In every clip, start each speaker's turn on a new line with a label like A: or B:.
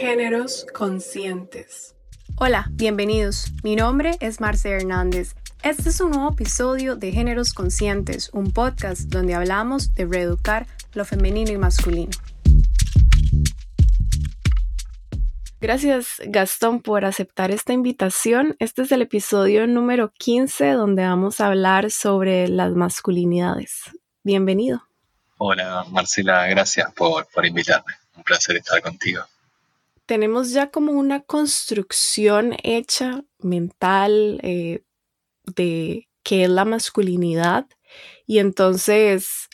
A: Géneros Conscientes.
B: Hola, bienvenidos. Mi nombre es Marce Hernández. Este es un nuevo episodio de Géneros Conscientes, un podcast donde hablamos de reeducar lo femenino y masculino. Gracias Gastón por aceptar esta invitación. Este es el episodio número 15 donde vamos a hablar sobre las masculinidades. Bienvenido.
C: Hola Marcela, gracias por, invitarme. Un placer estar contigo.
B: Tenemos ya como una construcción hecha mental eh, de qué es la masculinidad y entonces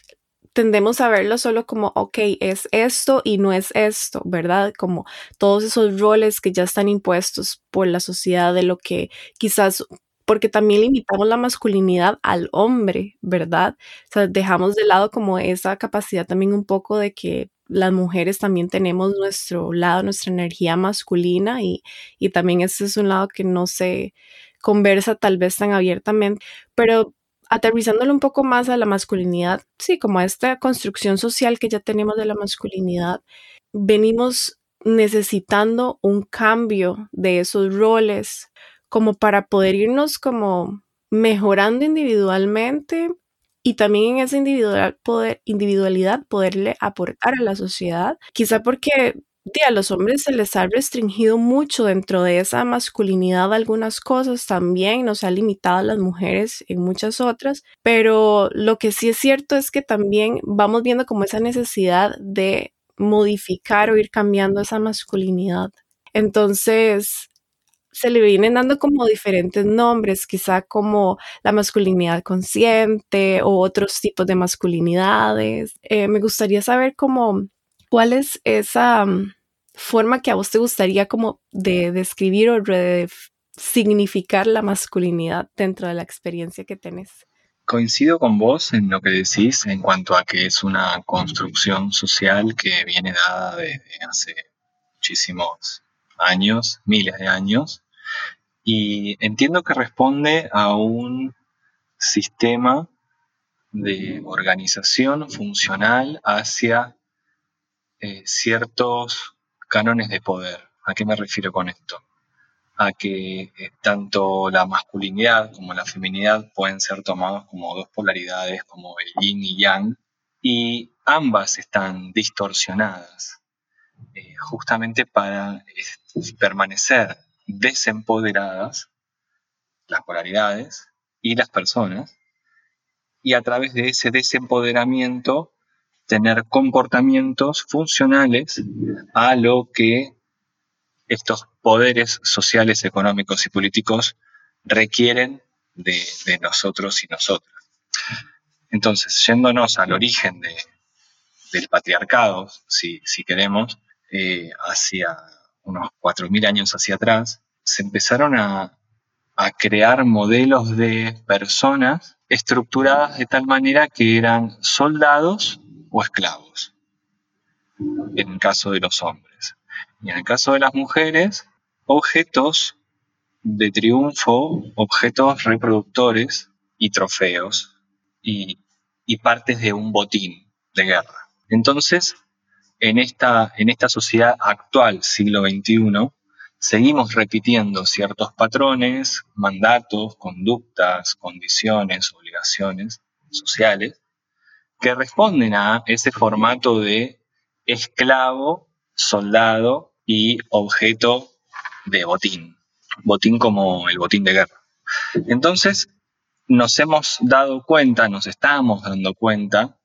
B: tendemos a verlo solo como, ok, es esto y no es esto, ¿verdad? Como todos esos roles que ya están impuestos por la sociedad de lo que quizás porque también limitamos la masculinidad al hombre, ¿verdad? O sea, dejamos de lado como esa capacidad también un poco de que las mujeres también tenemos nuestro lado, nuestra energía masculina y, y también ese es un lado que no se conversa tal vez tan abiertamente, pero aterrizándolo un poco más a la masculinidad, sí, como a esta construcción social que ya tenemos de la masculinidad, venimos necesitando un cambio de esos roles como para poder irnos como mejorando individualmente y también en esa individualidad poderle aportar a la sociedad. Quizá porque a los hombres se les ha restringido mucho dentro de esa masculinidad algunas cosas, también nos ha limitado a las mujeres en muchas otras, pero lo que sí es cierto es que también vamos viendo como esa necesidad de modificar o ir cambiando esa masculinidad. Entonces, se le vienen dando como diferentes nombres, quizá como la masculinidad consciente o otros tipos de masculinidades. Eh, me gustaría saber cómo, cuál es esa mm, forma que a vos te gustaría como de describir o de significar la masculinidad dentro de la experiencia que tenés.
C: Coincido con vos en lo que decís en cuanto a que es una construcción social que viene dada desde hace muchísimos años, miles de años, y entiendo que responde a un sistema de organización funcional hacia eh, ciertos cánones de poder. ¿A qué me refiero con esto? A que eh, tanto la masculinidad como la feminidad pueden ser tomados como dos polaridades, como el yin y yang, y ambas están distorsionadas, eh, justamente para permanecer desempoderadas las polaridades y las personas, y a través de ese desempoderamiento tener comportamientos funcionales a lo que estos poderes sociales, económicos y políticos requieren de, nosotros y nosotras. Entonces, yéndonos al origen del patriarcado, si, queremos, eh, hacia unos 4.000 años hacia atrás, se empezaron a, crear modelos de personas estructuradas de tal manera que eran soldados o esclavos, en el caso de los hombres. Y en el caso de las mujeres, objetos de triunfo, objetos reproductores y trofeos y, y partes de un botín de guerra. Entonces, en esta, en esta sociedad actual, siglo XXI, seguimos repitiendo ciertos patrones, mandatos, conductas, condiciones, obligaciones sociales que responden a ese formato de esclavo, soldado y objeto de botín. Botín como el botín de guerra. Entonces, nos hemos dado cuenta, nos estamos dando cuenta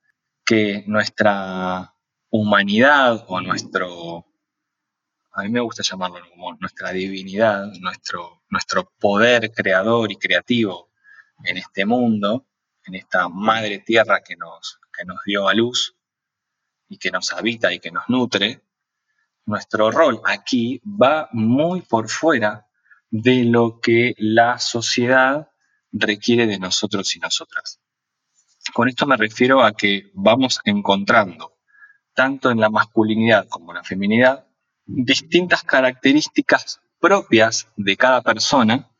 C: que nuestra humanidad o nuestro, a mí me gusta llamarlo como nuestra divinidad, nuestro, nuestro poder creador y creativo en este mundo, en esta madre tierra que nos, que nos dio a luz y que nos habita y que nos nutre, nuestro rol aquí va muy por fuera de lo que la sociedad requiere de nosotros y nosotras. Con esto me refiero a que vamos encontrando tanto en la masculinidad como en la feminidad, distintas características propias de cada persona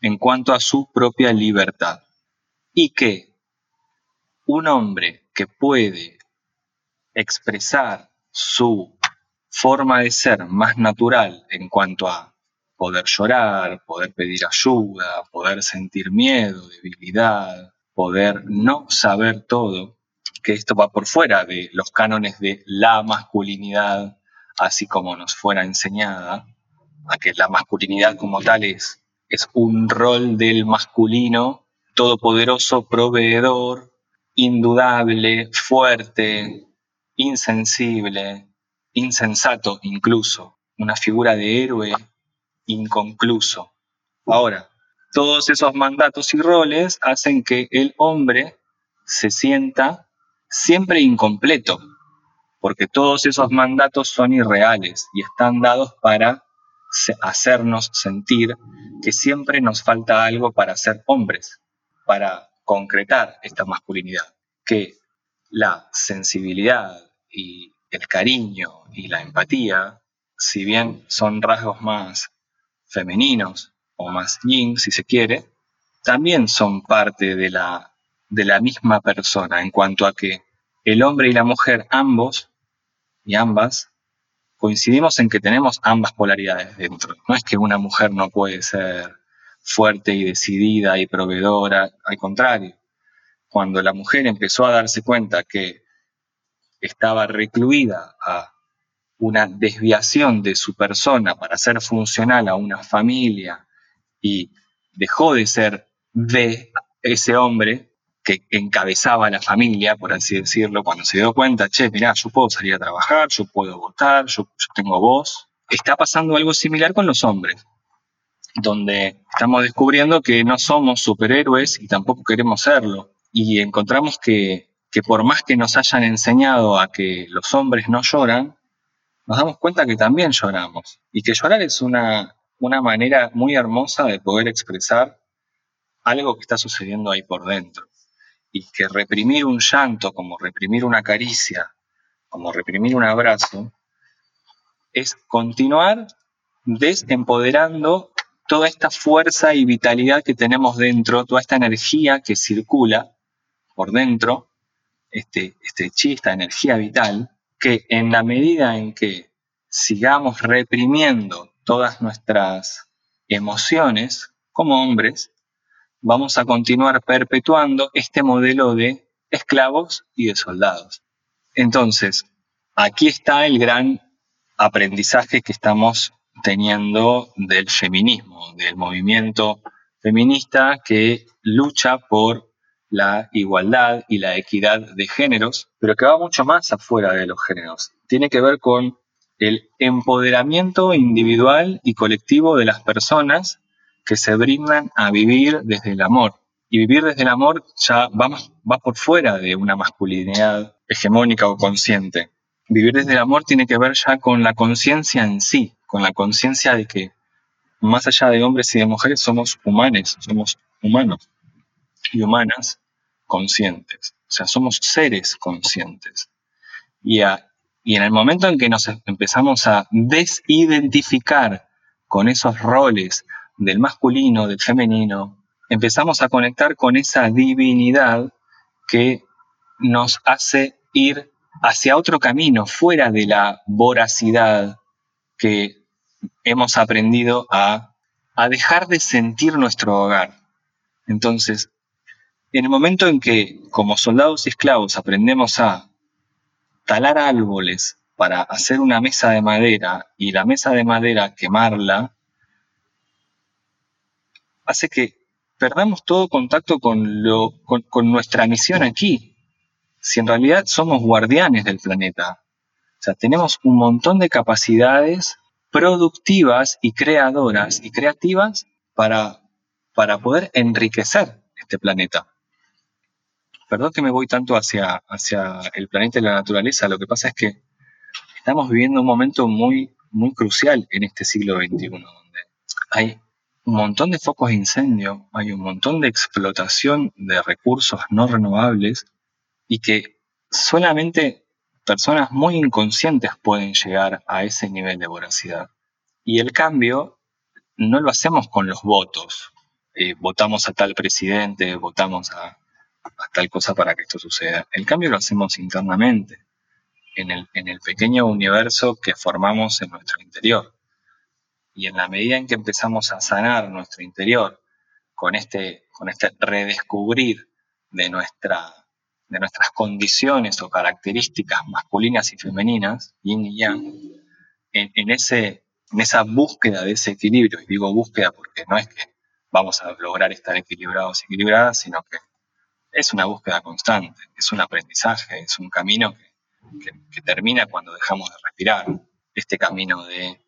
C: en cuanto a su propia libertad. Y que un hombre que puede expresar su forma de ser más natural en cuanto a poder llorar, poder pedir ayuda, poder sentir miedo, debilidad, poder no saber todo, que esto va por fuera de los cánones de la masculinidad, así como nos fuera enseñada, a que la masculinidad como tal es, es un rol del masculino todopoderoso, proveedor, indudable, fuerte, insensible, insensato incluso, una figura de héroe inconcluso. Ahora, todos esos mandatos y roles hacen que el hombre se sienta siempre incompleto, porque todos esos mandatos son irreales y están dados para hacernos sentir que siempre nos falta algo para ser hombres, para concretar esta masculinidad, que la sensibilidad y el cariño y la empatía, si bien son rasgos más femeninos o más yin, si se quiere, también son parte de la, de la misma persona en cuanto a que el hombre y la mujer, ambos y ambas, coincidimos en que tenemos ambas polaridades dentro. No es que una mujer no puede ser fuerte y decidida y proveedora, al contrario. Cuando la mujer empezó a darse cuenta que estaba recluida a una desviación de su persona para ser funcional a una familia y dejó de ser de ese hombre que encabezaba la familia, por así decirlo, cuando se dio cuenta, che, mirá, yo puedo salir a trabajar, yo puedo votar, yo, yo tengo voz. Está pasando algo similar con los hombres, donde estamos descubriendo que no somos superhéroes y tampoco queremos serlo. Y encontramos que que por más que nos hayan enseñado a que los hombres no lloran, nos damos cuenta que también lloramos. Y que llorar es una, una manera muy hermosa de poder expresar algo que está sucediendo ahí por dentro. Y que reprimir un llanto, como reprimir una caricia, como reprimir un abrazo, es continuar desempoderando toda esta fuerza y vitalidad que tenemos dentro, toda esta energía que circula por dentro este, este chi, esta energía vital, que en la medida en que sigamos reprimiendo todas nuestras emociones como hombres, vamos a continuar perpetuando este modelo de esclavos y de soldados. Entonces, aquí está el gran aprendizaje que estamos teniendo del feminismo, del movimiento feminista que lucha por la igualdad y la equidad de géneros, pero que va mucho más afuera de los géneros. Tiene que ver con el empoderamiento individual y colectivo de las personas que se brindan a vivir desde el amor. Y vivir desde el amor ya va, va por fuera de una masculinidad hegemónica o consciente. Vivir desde el amor tiene que ver ya con la conciencia en sí, con la conciencia de que más allá de hombres y de mujeres somos humanos, somos humanos y humanas conscientes. O sea, somos seres conscientes. Y, y en el momento en que nos empezamos a desidentificar con esos roles del masculino, del femenino, empezamos a conectar con esa divinidad que nos hace ir hacia otro camino, fuera de la voracidad que hemos aprendido a, a dejar de sentir nuestro hogar. Entonces, en el momento en que, como soldados y esclavos, aprendemos a talar árboles para hacer una mesa de madera y la mesa de madera quemarla, hace que perdamos todo contacto con, lo, con, nuestra misión aquí. Si en realidad somos guardianes del planeta. O sea, tenemos un montón de capacidades productivas y creadoras y creativas para, para poder enriquecer este planeta perdón que me voy tanto hacia, hacia el planeta y la naturaleza, lo que pasa es que estamos viviendo un momento muy, muy crucial en este siglo XXI, donde hay un montón de focos de incendio, hay un montón de explotación de recursos no renovables y que solamente personas muy inconscientes pueden llegar a ese nivel de voracidad. Y el cambio no lo hacemos con los votos. Eh, votamos a tal presidente, votamos a, tal cosa para que esto suceda. El cambio lo hacemos internamente. en el, en el pequeño universo que formamos en nuestro interior. Y en la medida en que empezamos a sanar nuestro interior con este, con este redescubrir de, nuestra, de nuestras condiciones o características masculinas y femeninas, yin y yang, en, ese, en esa búsqueda de ese equilibrio, y digo búsqueda porque no es que vamos a lograr estar equilibrados y equilibradas, sino que es una búsqueda constante, es un aprendizaje, es un camino que, que termina cuando dejamos de respirar, este camino de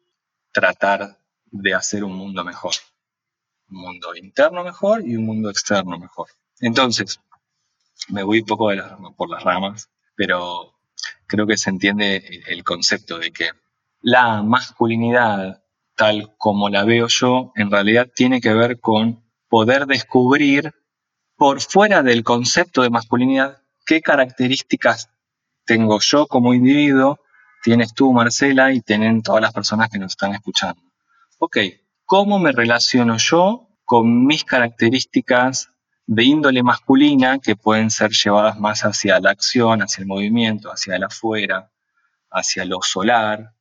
C: tratar de hacer un mundo mejor, un mundo interno mejor y un mundo externo mejor. Entonces, me voy un poco por las ramas, pero creo que se entiende el concepto de que la masculinidad, tal como la veo yo, en realidad tiene que ver con poder descubrir por fuera del concepto de masculinidad qué características tengo yo como individuo, tienes tú, Marcela, y tienen todas las personas que nos están escuchando. Ok, ¿cómo me relaciono yo con mis características de índole masculina que pueden ser llevadas más hacia la acción, hacia el movimiento, hacia el afuera, hacia lo solar,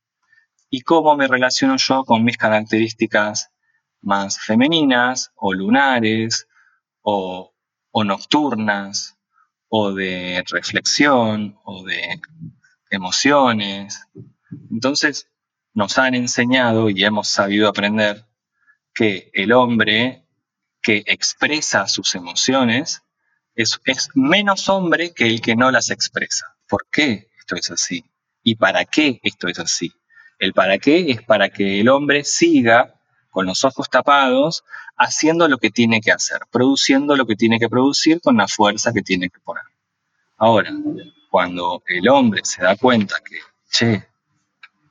C: y cómo me relaciono yo con mis características más femeninas o lunares o, nocturnas o de reflexión o de emociones. Entonces nos han enseñado y hemos sabido aprender que el hombre que expresa sus emociones es, es menos hombre que el que no las expresa. ¿Por qué esto es así? ¿Y para qué esto es así? El para qué es para que el hombre siga con los ojos tapados haciendo lo que tiene que hacer, produciendo lo que tiene que producir con la fuerza que tiene que poner. Ahora, cuando el hombre se da cuenta que, che,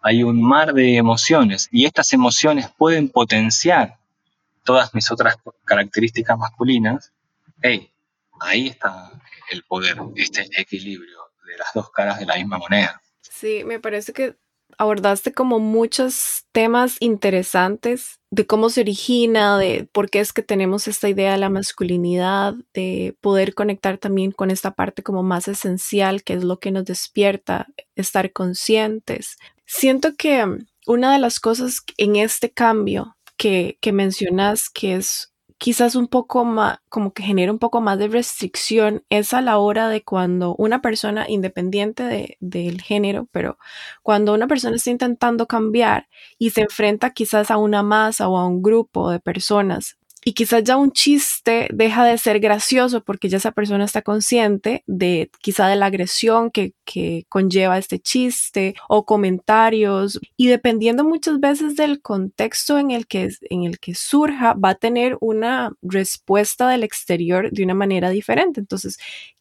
C: hay un mar de emociones y estas emociones pueden potenciar todas mis otras características masculinas, hey, ahí está el poder, este equilibrio de las dos caras de la misma moneda.
B: Sí, me parece que abordaste como muchos temas interesantes de cómo se origina, de por qué es que tenemos esta idea de la masculinidad, de poder conectar también con esta parte como más esencial, que es lo que nos despierta, estar conscientes. Siento que una de las cosas en este cambio que, que mencionas, que es quizás un poco más, como que genera un poco más de restricción es a la hora de cuando una persona, independiente del género, pero cuando una persona está intentando cambiar y se enfrenta quizás a una masa o a un grupo de personas y quizás ya un chiste deja de ser gracioso porque ya esa persona está consciente de quizá de la agresión que, que, conlleva este chiste o comentarios y dependiendo muchas veces del contexto en el, que, en el que surja va a tener una respuesta del exterior de una manera diferente. Entonces,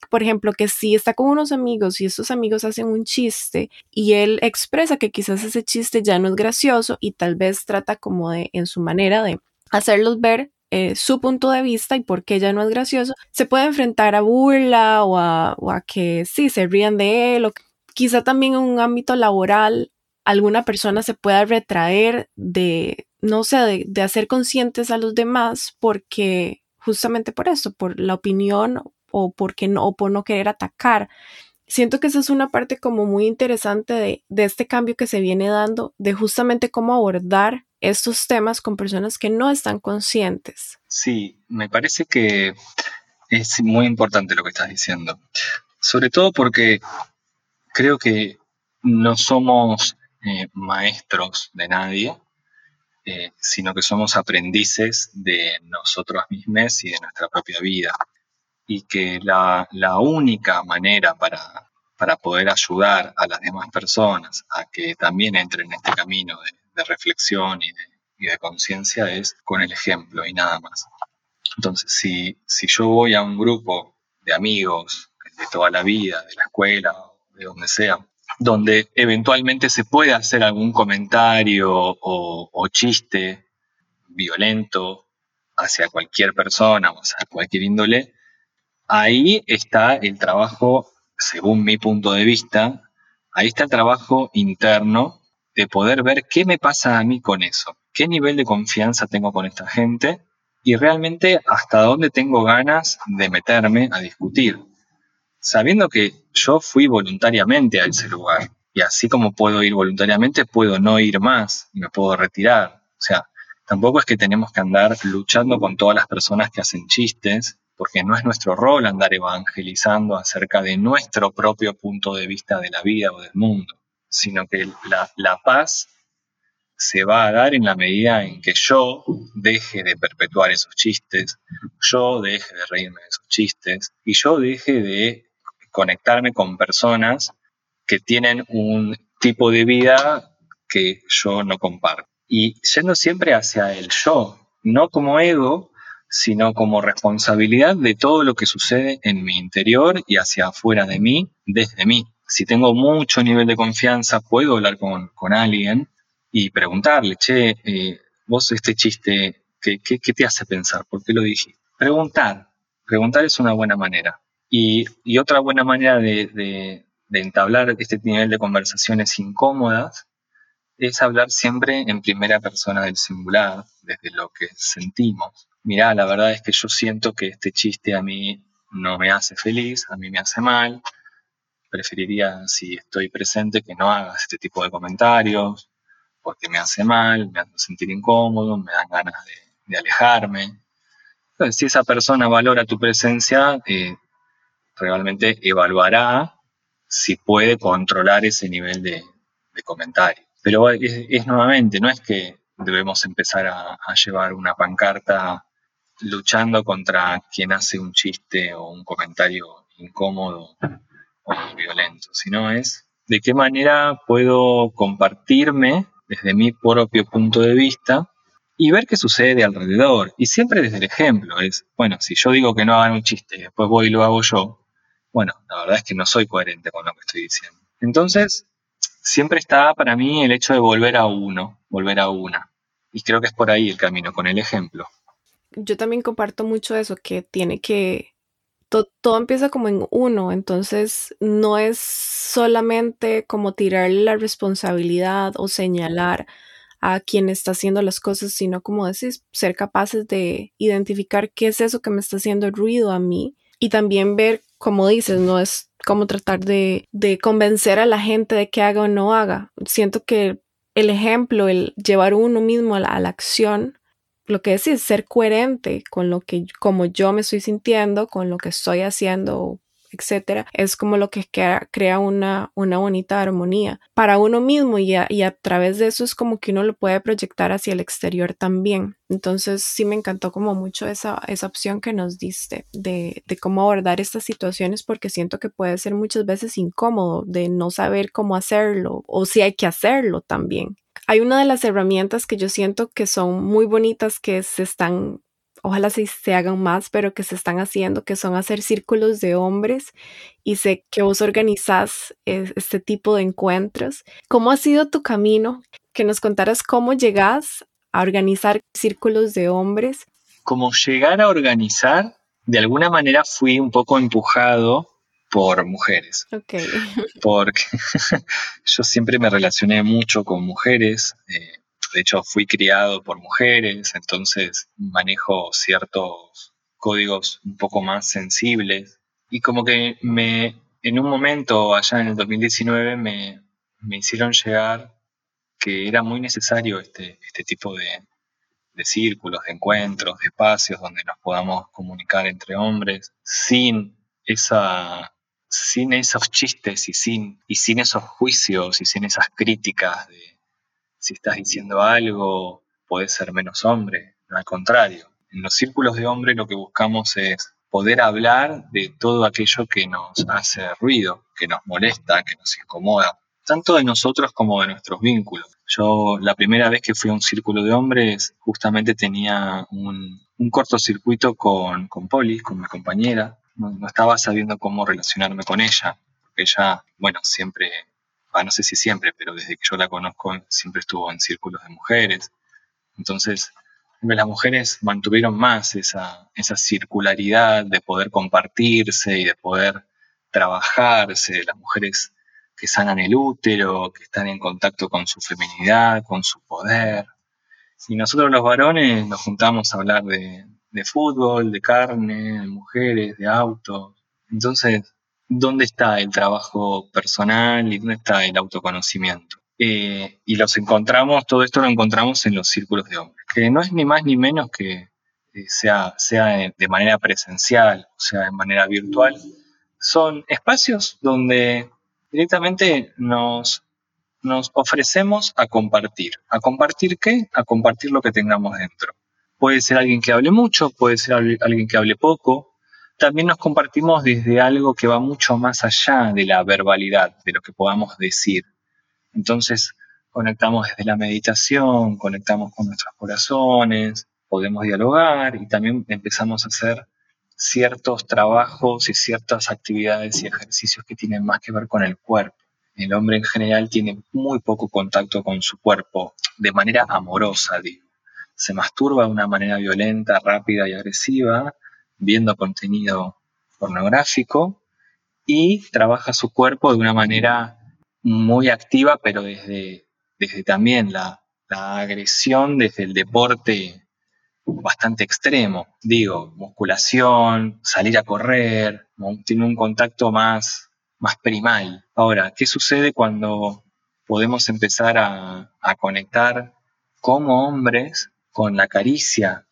B: por ejemplo, que si está con unos amigos y estos amigos hacen un chiste y él expresa que quizás ese chiste ya no es gracioso y tal vez trata como de en su manera de hacerlos ver eh, su punto de vista y por qué ya no es gracioso, se puede enfrentar a burla o a, que sí, se rían de él o quizá también en un ámbito laboral alguna persona se pueda retraer de, no sé, de, hacer conscientes a los demás porque justamente por eso, por la opinión o, porque no, o por no querer atacar. Siento que esa es una parte como muy interesante de, de este cambio que se viene dando, de justamente cómo abordar estos temas con personas que no están conscientes.
C: Sí, me parece que es muy importante lo que estás diciendo. Sobre todo porque creo que no somos eh, maestros de nadie, eh, sino que somos aprendices de nosotros mismos y de nuestra propia vida. Y que la, única manera para, para poder ayudar a las demás personas a que también entren en este camino de, de reflexión y de, conciencia es con el ejemplo y nada más. Entonces, si, si yo voy a un grupo de amigos de toda la vida, de la escuela, de donde sea, donde eventualmente se puede hacer algún comentario o, o chiste violento hacia cualquier persona o hacia cualquier índole, ahí está el trabajo, según mi punto de vista, ahí está el trabajo interno de poder ver qué me pasa a mí con eso, qué nivel de confianza tengo con esta gente y realmente hasta dónde tengo ganas de meterme a discutir, sabiendo que yo fui voluntariamente a ese lugar. Y así como puedo ir voluntariamente, puedo no ir más y me puedo retirar. O sea, tampoco es que tenemos que andar luchando con todas las personas que hacen chistes, porque no es nuestro rol andar evangelizando acerca de nuestro propio punto de vista de la vida o del mundo, sino que la, paz se va a dar en la medida en que yo deje de perpetuar esos chistes, yo deje de reírme de esos chistes y yo deje de conectarme con personas que tienen un tipo de vida que yo no comparto. Y yendo siempre hacia el yo, no como ego, sino como responsabilidad de todo lo que sucede en mi interior y hacia afuera de mí, desde mí. Si tengo mucho nivel de confianza, puedo hablar con, con alguien y preguntarle, che, eh, vos este chiste, ¿qué, ¿qué, te hace pensar? ¿Por qué lo dijiste? Preguntar. Preguntar es una buena manera. Y, y otra buena manera de, de, de, entablar este nivel de conversaciones incómodas es hablar siempre en primera persona del singular, desde lo que sentimos. Mirá, la verdad es que yo siento que este chiste a mí no me hace feliz, a mí me hace mal. Preferiría, si estoy presente, que no hagas este tipo de comentarios porque me hace mal, me hace sentir incómodo, me dan ganas de, alejarme. Entonces, si esa persona valora tu presencia, eh, realmente evaluará si puede controlar ese nivel de, comentario. Pero es, nuevamente, no es que debemos empezar a, llevar una pancarta luchando contra quien hace un chiste o un comentario incómodo violento, sino es de qué manera puedo compartirme desde mi propio punto de vista y ver qué sucede alrededor. Y siempre desde el ejemplo. Es, bueno, si yo digo que no hagan un chiste y después voy y lo hago yo, bueno, la verdad es que no soy coherente con lo que estoy diciendo. Entonces, siempre está para mí el hecho de volver a uno, volver a una. Y creo que es por ahí el camino, con el ejemplo.
B: Yo también comparto mucho eso, que tiene que todo empieza como en uno, entonces no es solamente como tirarle la responsabilidad o señalar a quien está haciendo las cosas, sino como decís, ser capaces de identificar qué es eso que me está haciendo ruido a mí y también ver, como dices, no es como tratar de, convencer a la gente de que haga o no haga. Siento que el ejemplo, el llevar uno mismo a la acción, lo que decís, ser coherente con lo que, como yo me estoy sintiendo, con lo que estoy haciendo, etcétera, es como lo que crea, una, una bonita armonía para uno mismo y a, y a, través de eso es como que uno lo puede proyectar hacia el exterior también. Entonces sí me encantó como mucho esa, esa opción que nos diste de, de cómo abordar estas situaciones porque siento que puede ser muchas veces incómodo de no saber cómo hacerlo o si hay que hacerlo también hay una de las herramientas que yo siento que son muy bonitas que se están, ojalá se, se hagan más, pero que se están haciendo, que son hacer círculos de hombres y sé que vos organizás este tipo de encuentros. ¿Cómo ha sido tu camino? Que nos contaras cómo llegas a organizar círculos de hombres.
C: Como llegar a organizar, de alguna manera fui un poco empujado por mujeres.
B: Okay.
C: Porque yo siempre me relacioné mucho con mujeres. Eh, de hecho, fui criado por mujeres, entonces manejo ciertos códigos un poco más sensibles. Y como que me, en un momento, allá en el 2019, me, me hicieron llegar que era muy necesario este, este tipo de, de círculos, de encuentros, de espacios donde nos podamos comunicar entre hombres sin esa sin esos chistes y sin, y sin esos juicios y sin esas críticas de si estás diciendo algo, puedes ser menos hombre. Al contrario, en los círculos de hombres lo que buscamos es poder hablar de todo aquello que nos hace ruido, que nos molesta, que nos incomoda, tanto de nosotros como de nuestros vínculos. Yo la primera vez que fui a un círculo de hombres justamente tenía un, un cortocircuito con, con Poli, con mi compañera, no, estaba sabiendo cómo relacionarme con ella, porque ella, bueno, siempre, no sé si siempre, pero desde que yo la conozco siempre estuvo en círculos de mujeres. Entonces, las mujeres mantuvieron más esa, esa circularidad de poder compartirse y de poder trabajarse, las mujeres que sanan el útero, que están en contacto con su feminidad, con su poder. Y nosotros los varones nos juntamos a hablar de, de fútbol, de carne, de mujeres, de autos. Entonces, dónde está el trabajo personal y dónde está el autoconocimiento. Eh, y los encontramos, todo esto lo encontramos en los círculos de hombres, que no es ni más ni menos que eh, sea, sea de manera presencial, o sea, de manera virtual. Son espacios donde directamente nos, nos ofrecemos a compartir. ¿A compartir qué? A compartir lo que tengamos dentro. Puede ser alguien que hable mucho, puede ser alguien que hable poco. También nos compartimos desde algo que va mucho más allá de la verbalidad, de lo que podamos decir. Entonces, conectamos desde la meditación, conectamos con nuestros corazones, podemos dialogar y también empezamos a hacer ciertos trabajos y ciertas actividades y ejercicios que tienen más que ver con el cuerpo. El hombre en general tiene muy poco contacto con su cuerpo, de manera amorosa, digo. Se masturba de una manera violenta, rápida y agresiva, viendo contenido pornográfico y trabaja su cuerpo de una manera muy activa, pero desde, desde también la, la agresión, desde el deporte bastante extremo. Digo, musculación, salir a correr, tiene un contacto más, más primal. Ahora, ¿qué sucede cuando podemos empezar a, a conectar como hombres con la caricia?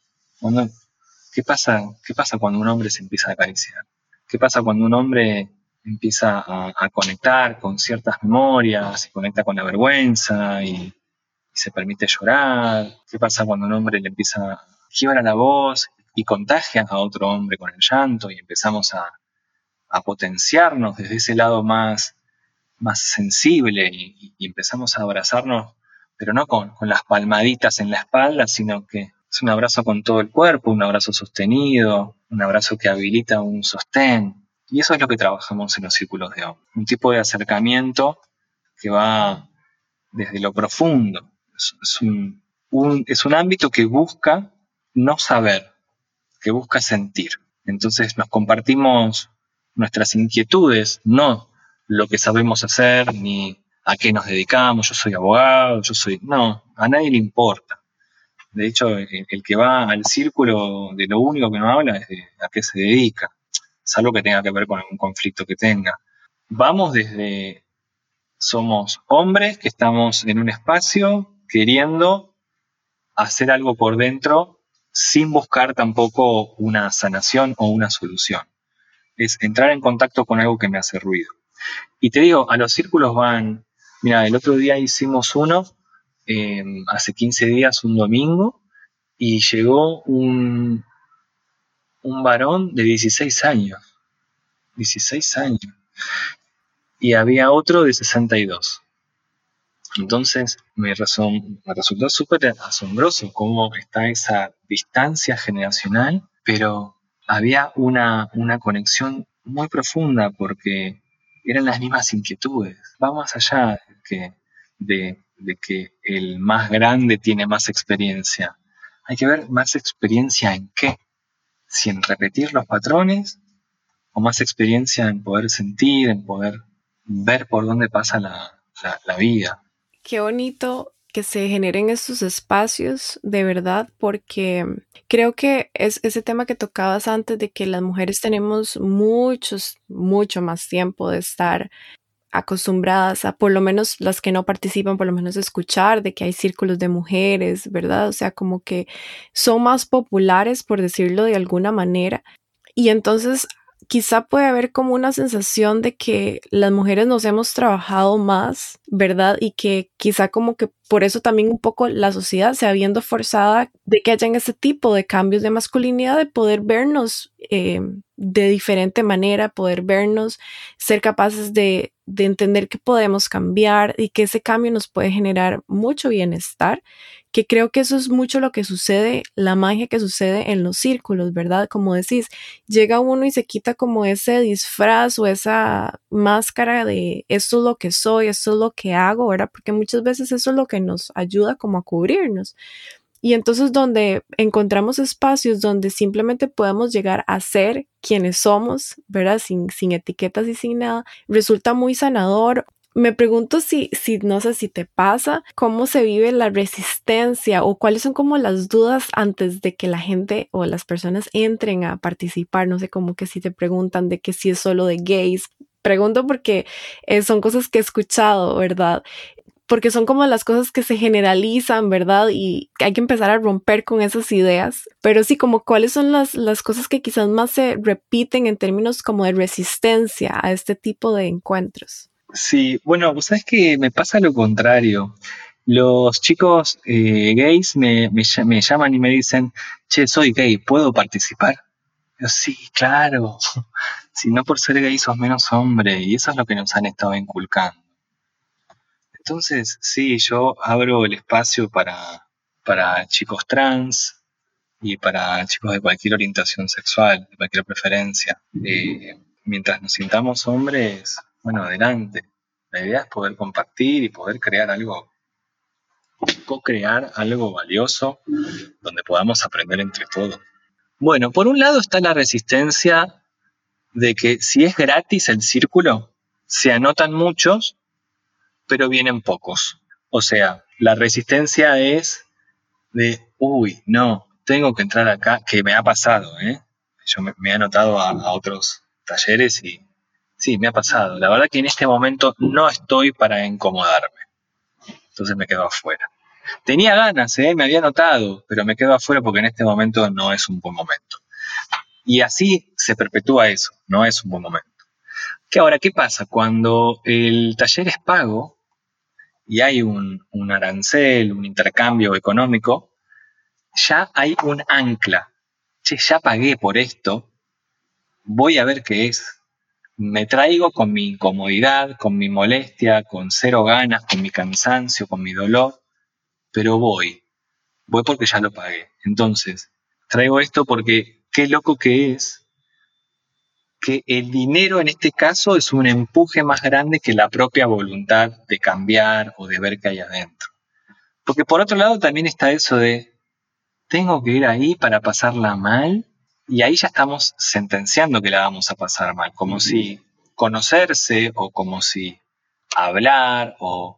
C: ¿Qué pasa, ¿Qué pasa cuando un hombre se empieza a acariciar? ¿Qué pasa cuando un hombre empieza a, conectar con ciertas memorias, se conecta con la vergüenza y, se permite llorar? ¿Qué pasa cuando un hombre le empieza a quiebra la voz y contagia a otro hombre con el llanto y empezamos a, potenciarnos desde ese lado más, más sensible y, empezamos a abrazarnos, pero no con, con las palmaditas en la espalda, sino que es un abrazo con todo el cuerpo, un abrazo sostenido, un abrazo que habilita un sostén. Y eso es lo que trabajamos en los círculos de hombre. Un tipo de acercamiento que va desde lo profundo. Es, es, un, un, es un ámbito que busca no saber, que busca sentir. Entonces nos compartimos nuestras inquietudes, no lo que sabemos hacer ni a qué nos dedicamos, yo soy abogado, yo soy... No, a nadie le importa. De hecho, el, que va al círculo de lo único que no habla es de a qué se dedica, salvo que tenga que ver con algún conflicto que tenga. Vamos desde, somos hombres que estamos en un espacio queriendo hacer algo por dentro sin buscar tampoco una sanación o una solución. Es entrar en contacto con algo que me hace ruido. Y te digo, a los círculos van, mira, el otro día hicimos uno, eh, hace 15 días, un domingo, y llegó un, un varón de 16 años. 16 años. Y había otro de 62. Entonces me, razón, me resultó súper asombroso cómo está esa distancia generacional, pero había una, una conexión muy profunda porque eran las mismas inquietudes. Va más allá de que el más grande tiene más experiencia. Hay que ver más experiencia en qué. Si en repetir los patrones o más experiencia en poder sentir, en poder ver por dónde pasa la, la, la vida
B: qué bonito que se generen estos espacios de verdad, porque creo que es ese tema que tocabas antes de que las mujeres tenemos muchos, mucho más tiempo de estar acostumbradas a, por lo menos las que no participan, por lo menos escuchar de que hay círculos de mujeres, ¿verdad? O sea, como que son más populares, por decirlo de alguna manera. Y entonces quizá puede haber como una sensación de que las mujeres nos hemos trabajado más, ¿verdad? Y que quizá como que por eso también un poco la sociedad se ha viendo forzada de que hayan ese tipo de cambios de masculinidad, de poder vernos eh, de diferente manera, poder vernos, ser capaces de, de entender que podemos cambiar y que ese cambio nos puede generar mucho bienestar que creo que eso es mucho lo que sucede, la magia que sucede en los círculos, ¿verdad? Como decís, llega uno y se quita como ese disfraz o esa máscara de esto es lo que soy, esto es lo que hago, ¿verdad? Porque muchas veces eso es lo que nos ayuda como a cubrirnos. Y entonces donde encontramos espacios donde simplemente podemos llegar a ser quienes somos, ¿verdad? Sin, sin etiquetas y sin nada, resulta muy sanador me pregunto si, si, no sé si te pasa, cómo se vive la resistencia o cuáles son como las dudas antes de que la gente o las personas entren a participar. No sé, como que si te preguntan de que si es solo de gays, pregunto porque eh, son cosas que he escuchado, ¿verdad? Porque son como las cosas que se generalizan, ¿verdad? Y hay que empezar a romper con esas ideas. Pero sí, como cuáles son las, las cosas que quizás más se repiten en términos como de resistencia a este tipo de encuentros.
C: Sí, bueno, vos sabes que me pasa lo contrario. Los chicos eh, gays me, me, llaman y me dicen, che, soy gay, ¿puedo participar? Yo, sí, claro. si no por ser gay sos menos hombre, y eso es lo que nos han estado inculcando. Entonces, sí, yo abro el espacio para, para chicos trans y para chicos de cualquier orientación sexual, de cualquier preferencia. Eh, mientras nos sintamos hombres, bueno, adelante. La idea es poder compartir y poder crear algo, co-crear algo valioso donde podamos aprender entre todos. Bueno, por un lado está la resistencia de que si es gratis el círculo, se anotan muchos, pero vienen pocos. O sea, la resistencia es de, uy, no, tengo que entrar acá, que me ha pasado, ¿eh? Yo me, he anotado a otros talleres y Sí, me ha pasado. La verdad que en este momento no estoy para incomodarme. Entonces me quedo afuera. Tenía ganas, ¿eh? me había notado, pero me quedo afuera porque en este momento no es un buen momento. Y así se perpetúa eso, no es un buen momento. ¿Qué ahora, ¿qué pasa? Cuando el taller es pago y hay un, un arancel, un intercambio económico, ya hay un ancla. Che, ya pagué por esto, voy a ver qué es me traigo con mi incomodidad, con mi molestia, con cero ganas, con mi cansancio, con mi dolor, pero voy. Voy porque ya lo pagué. Entonces, traigo esto porque qué loco que es que el dinero en este caso es un empuje más grande que la propia voluntad de cambiar o de ver qué hay adentro. Porque por otro lado también está eso de, tengo que ir ahí para pasarla mal y ahí ya estamos sentenciando que la vamos a pasar mal, como si conocerse o como si hablar o,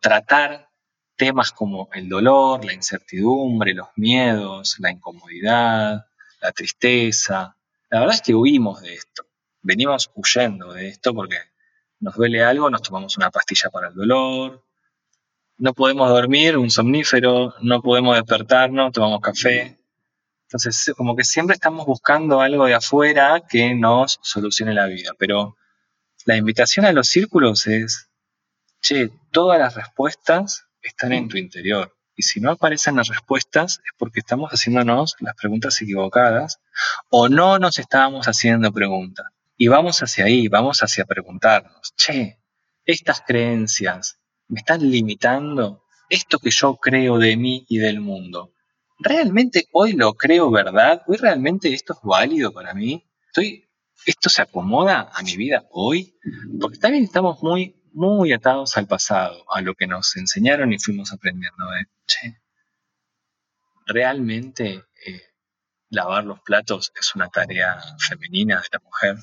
C: tratar temas como el dolor, la incertidumbre, los miedos, la incomodidad, la tristeza. La verdad es que huimos de esto. Venimos huyendo de esto porque nos duele algo, nos tomamos una pastilla para el dolor, no podemos dormir, un somnífero, no podemos despertarnos, tomamos café. Entonces, como que siempre estamos buscando algo de afuera que nos solucione la vida. Pero la invitación a los círculos es, che, todas las respuestas están en tu interior. Y si no aparecen las respuestas es porque estamos haciéndonos las preguntas equivocadas o no nos estábamos haciendo preguntas. Y vamos hacia ahí, vamos hacia preguntarnos, che, estas creencias me están limitando esto que yo creo de mí y del mundo ¿realmente hoy lo creo verdad? ¿Hoy realmente esto es válido para mí? ¿Estoy, ¿Esto se acomoda a mi vida hoy? Porque también estamos muy, muy atados al pasado, a lo que nos enseñaron y fuimos aprendiendo. de, Che, ¿realmente eh, lavar los platos es una tarea femenina de la mujer?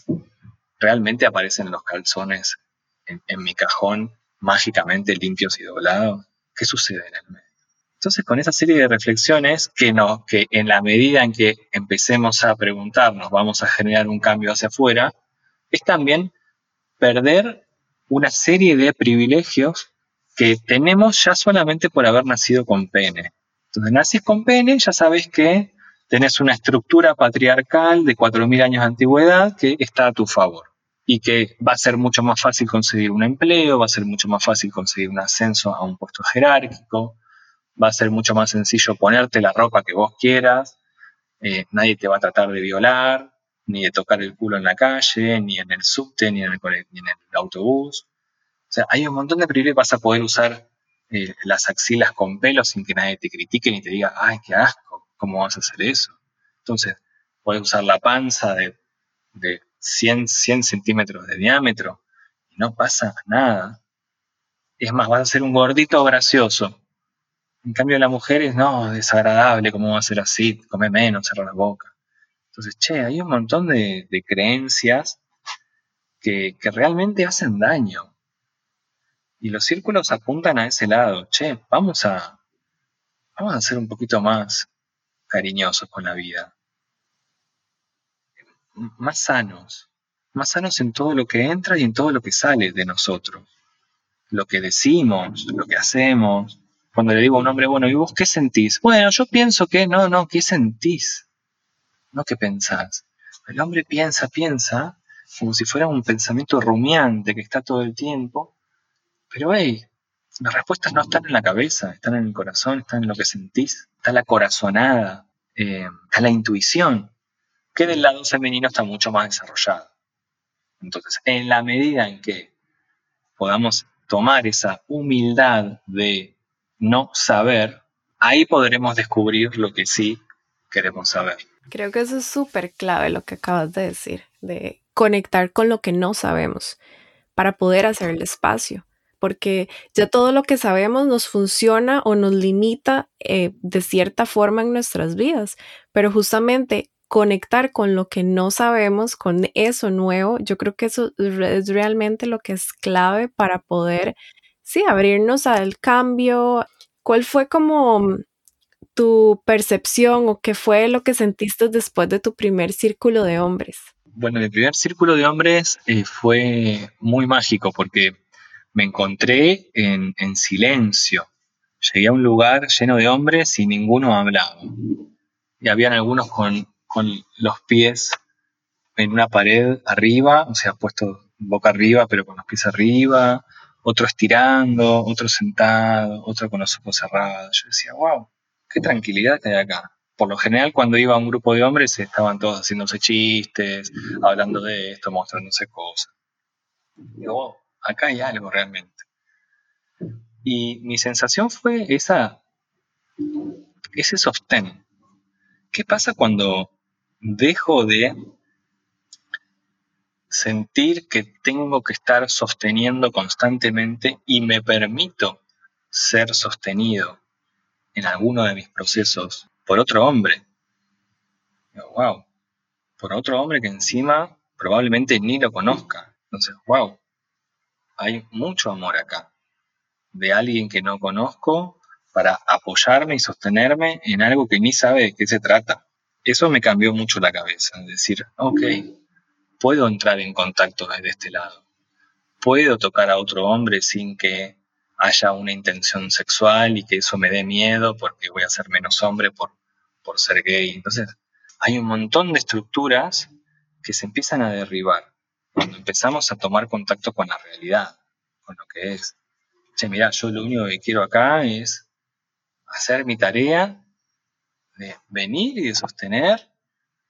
C: ¿Realmente aparecen los calzones en, en mi cajón mágicamente limpios y doblados? ¿Qué sucede en el medio? Entonces, con esa serie de reflexiones que, no, que en la medida en que empecemos a preguntarnos, vamos a generar un cambio hacia afuera, es también perder una serie de privilegios que tenemos ya solamente por haber nacido con pene. Entonces, naces con pene, ya sabes que tenés una estructura patriarcal de 4.000 años de antigüedad que está a tu favor y que va a ser mucho más fácil conseguir un empleo, va a ser mucho más fácil conseguir un ascenso a un puesto jerárquico, va a ser mucho más sencillo ponerte la ropa que vos quieras, eh, nadie te va a tratar de violar, ni de tocar el culo en la calle, ni en el subte, ni en el, autobús. O sea, hay un montón de privilegios, vas a poder usar eh, las axilas con pelo sin que nadie te critique ni te diga, ay, qué asco, ¿cómo vas a hacer eso? Entonces, puedes usar la panza de, de 100, 100 centímetros de diámetro y no pasa nada. Es más, vas a ser un gordito gracioso en cambio, la mujer es, no, desagradable, ¿cómo va a ser así? Come menos, cerra la boca. Entonces, che, hay un montón de, creencias que, realmente hacen daño. Y los círculos apuntan a ese lado. Che, vamos a, vamos a ser un poquito más cariñosos con la vida. Más sanos. más sanos en todo lo que entra y en todo lo que sale de nosotros. Lo que decimos, lo que hacemos. Cuando le digo a un hombre, bueno, ¿y vos qué sentís? Bueno, yo pienso que, no, no, ¿qué sentís? No, ¿qué pensás? El hombre piensa, piensa, como si fuera un pensamiento rumiante que está todo el tiempo, pero hey, las respuestas no están en la cabeza, están en el corazón, están en lo que sentís, está la corazonada, eh, está la intuición, que del lado femenino está mucho más desarrollado. Entonces, en la medida en que podamos tomar esa humildad de no saber, ahí podremos descubrir lo que sí queremos saber.
B: Creo que eso es súper clave lo que acabas de decir, de conectar con lo que no sabemos para poder hacer el espacio, porque ya todo lo que sabemos nos funciona o nos limita eh, de cierta forma en nuestras vidas, pero justamente conectar con lo que no sabemos, con eso nuevo, yo creo que eso es realmente lo que es clave para poder, sí, abrirnos al cambio. ¿Cuál fue como tu percepción o qué fue lo que sentiste después de tu primer círculo de hombres?
C: Bueno, mi primer círculo de hombres eh, fue muy mágico porque me encontré en, en silencio. Llegué a un lugar lleno de hombres y ninguno hablaba. Y habían algunos con con los pies en una pared arriba, o sea, puesto boca arriba, pero con los pies arriba, otro estirando, otro sentado, otro con los ojos cerrados. Yo decía, wow, qué tranquilidad que hay acá. Por lo general, cuando iba a un grupo de hombres, estaban todos haciéndose chistes, hablando de esto, mostrándose cosas. Digo, wow, acá hay algo realmente. Y mi sensación fue esa, ese sostén. ¿Qué pasa cuando dejo de sentir que tengo que estar sosteniendo constantemente y me permito ser sostenido en alguno de mis procesos por otro hombre. wow, por otro hombre que encima probablemente ni lo conozca. Entonces, wow, hay mucho amor acá de alguien que no conozco para apoyarme y sostenerme en algo que ni sabe de qué se trata eso me cambió mucho la cabeza, decir, ok, puedo entrar en contacto desde este lado, puedo tocar a otro hombre sin que haya una intención sexual y que eso me dé miedo porque voy a ser menos hombre por, por ser gay. Entonces, hay un montón de estructuras que se empiezan a derribar cuando empezamos a tomar contacto con la realidad, con lo que es. Che, mira, yo lo único que quiero acá es hacer mi tarea de venir y de sostener,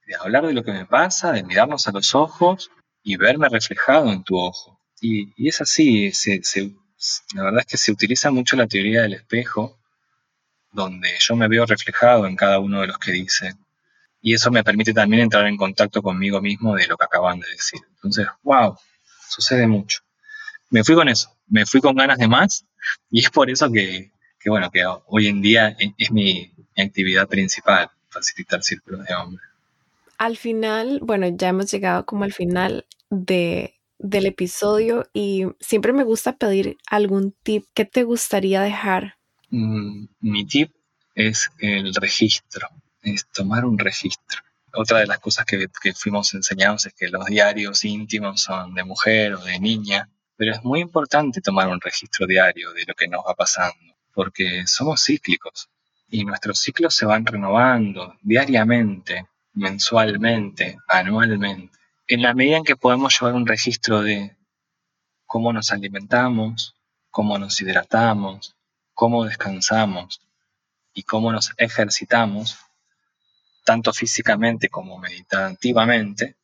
C: de hablar de lo que me pasa, de mirarnos a los ojos y verme reflejado en tu ojo. Y, es así, la verdad es que se utiliza mucho la teoría del espejo, donde yo me veo reflejado en cada uno de los que dicen. Y eso me permite también entrar en contacto conmigo mismo de lo que acaban de decir. Entonces, wow, sucede mucho. Me fui con eso, me fui con ganas de más y es por eso que, que bueno, que hoy en día es mi, actividad principal, facilitar círculos de hombres.
B: Al final, bueno, ya hemos llegado como al final de, del episodio y siempre me gusta pedir algún tip. ¿Qué te gustaría dejar?
C: Mm, mi tip es el registro, es tomar un registro. Otra de las cosas que, que fuimos enseñados es que los diarios íntimos son de mujer o de niña, pero es muy importante tomar un registro diario de lo que nos va pasando, porque somos cíclicos y nuestros ciclos se van renovando diariamente, mensualmente, anualmente. En la medida en que podemos llevar un registro de cómo nos alimentamos, cómo nos hidratamos, cómo descansamos y cómo nos ejercitamos, tanto físicamente como meditativamente,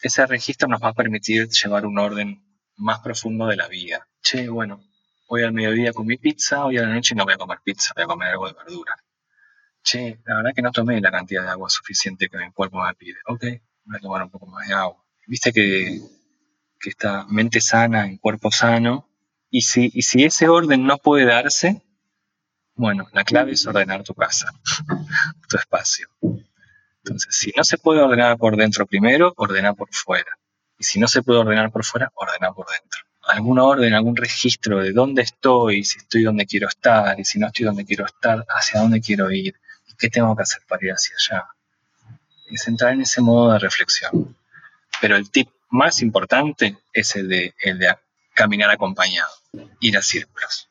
C: ese registro nos va a permitir llevar un orden más profundo de la vida. Che, bueno, Hoy al mediodía comí pizza, hoy a la noche no voy a comer pizza, voy a comer algo de verdura. Che, la verdad que no tomé la cantidad de agua suficiente que mi cuerpo me pide. Ok, voy a tomar un poco más de agua. Viste que, que esta mente sana en cuerpo sano, y si, y si ese orden no puede darse, bueno, la clave es ordenar tu casa, tu espacio. Entonces, si no se puede ordenar por dentro primero, ordena por fuera. Y si no se puede ordenar por fuera, ordena por dentro algún orden, algún registro de dónde estoy, si estoy donde quiero estar, y si no estoy donde quiero estar, hacia dónde quiero ir, qué tengo que hacer para ir hacia allá. Es entrar en ese modo de reflexión. Pero el tip más importante es el de, el de caminar acompañado, ir a círculos.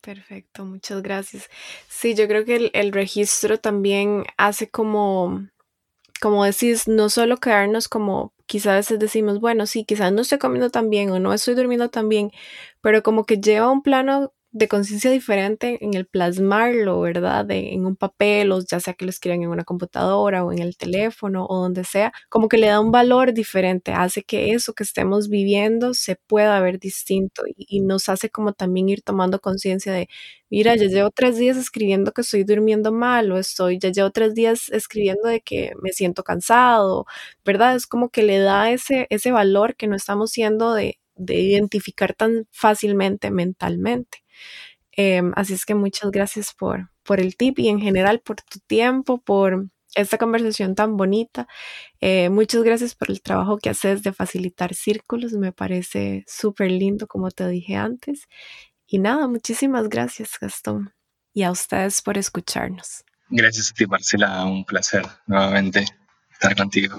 B: Perfecto, muchas gracias. Sí, yo creo que el, el registro también hace como, como decís, no solo quedarnos como quizás a veces decimos, bueno, sí, quizás no estoy comiendo tan bien o no estoy durmiendo tan bien, pero como que lleva un plano de conciencia diferente en el plasmarlo, ¿verdad? en un papel o ya sea que lo escriban en una computadora o en el teléfono o donde sea, como que le da un valor diferente, hace que eso que estemos viviendo se pueda ver distinto y, nos hace como también ir tomando conciencia de, mira, ya llevo tres días escribiendo que estoy durmiendo mal o estoy, ya llevo tres días escribiendo de que me siento cansado, ¿verdad? Es como que le da ese, ese valor que no estamos siendo de, de identificar tan fácilmente mentalmente. Em, así es que muchas gracias por, por el tip y en general por tu tiempo, por esta conversación tan bonita. Eh, muchas gracias por el trabajo que haces de facilitar círculos. Me parece súper lindo, como te dije antes. Y nada, muchísimas gracias, Gastón. Y a ustedes por escucharnos.
C: Gracias a ti, Marcela. Un placer nuevamente estar contigo.